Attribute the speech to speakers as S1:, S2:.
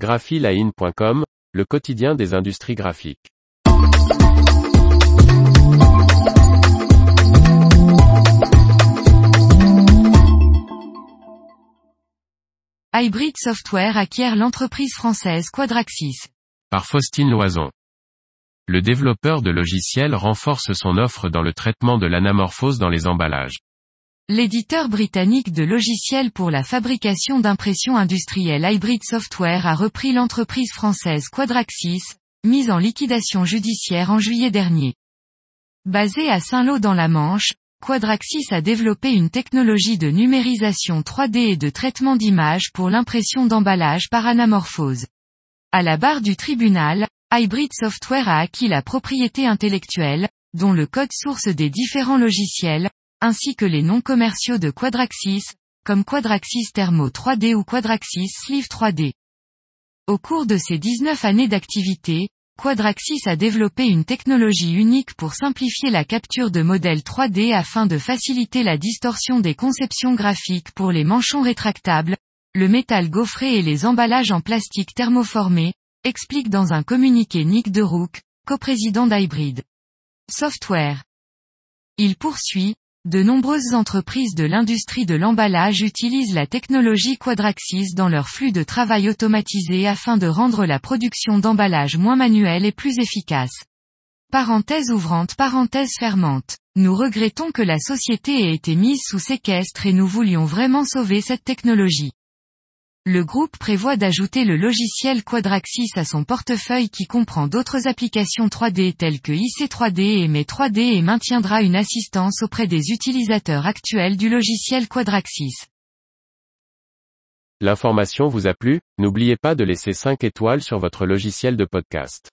S1: graphiline.com, le quotidien des industries graphiques.
S2: Hybrid Software acquiert l'entreprise française Quadraxis.
S1: Par Faustine Loison. Le développeur de logiciels renforce son offre dans le traitement de l'anamorphose dans les emballages.
S2: L'éditeur britannique de logiciels pour la fabrication d'impressions industrielles Hybrid Software a repris l'entreprise française Quadraxis, mise en liquidation judiciaire en juillet dernier. Basée à Saint-Lô dans la Manche, Quadraxis a développé une technologie de numérisation 3D et de traitement d'images pour l'impression d'emballage par anamorphose. À la barre du tribunal, Hybrid Software a acquis la propriété intellectuelle, dont le code source des différents logiciels, ainsi que les noms commerciaux de Quadraxis, comme Quadraxis Thermo 3D ou Quadraxis Sleeve 3D. Au cours de ces 19 années d'activité, Quadraxis a développé une technologie unique pour simplifier la capture de modèles 3D afin de faciliter la distorsion des conceptions graphiques pour les manchons rétractables, le métal gaufré et les emballages en plastique thermoformé, explique dans un communiqué Nick de Rook, coprésident d'Hybrid Software. Il poursuit, de nombreuses entreprises de l'industrie de l'emballage utilisent la technologie Quadraxis dans leur flux de travail automatisé afin de rendre la production d'emballage moins manuelle et plus efficace. Parenthèse ouvrante parenthèse fermante. Nous regrettons que la société ait été mise sous séquestre et nous voulions vraiment sauver cette technologie. Le groupe prévoit d'ajouter le logiciel Quadraxis à son portefeuille qui comprend d'autres applications 3D telles que IC3D et MES 3D et maintiendra une assistance auprès des utilisateurs actuels du logiciel Quadraxis.
S1: L'information vous a plu, n'oubliez pas de laisser 5 étoiles sur votre logiciel de podcast.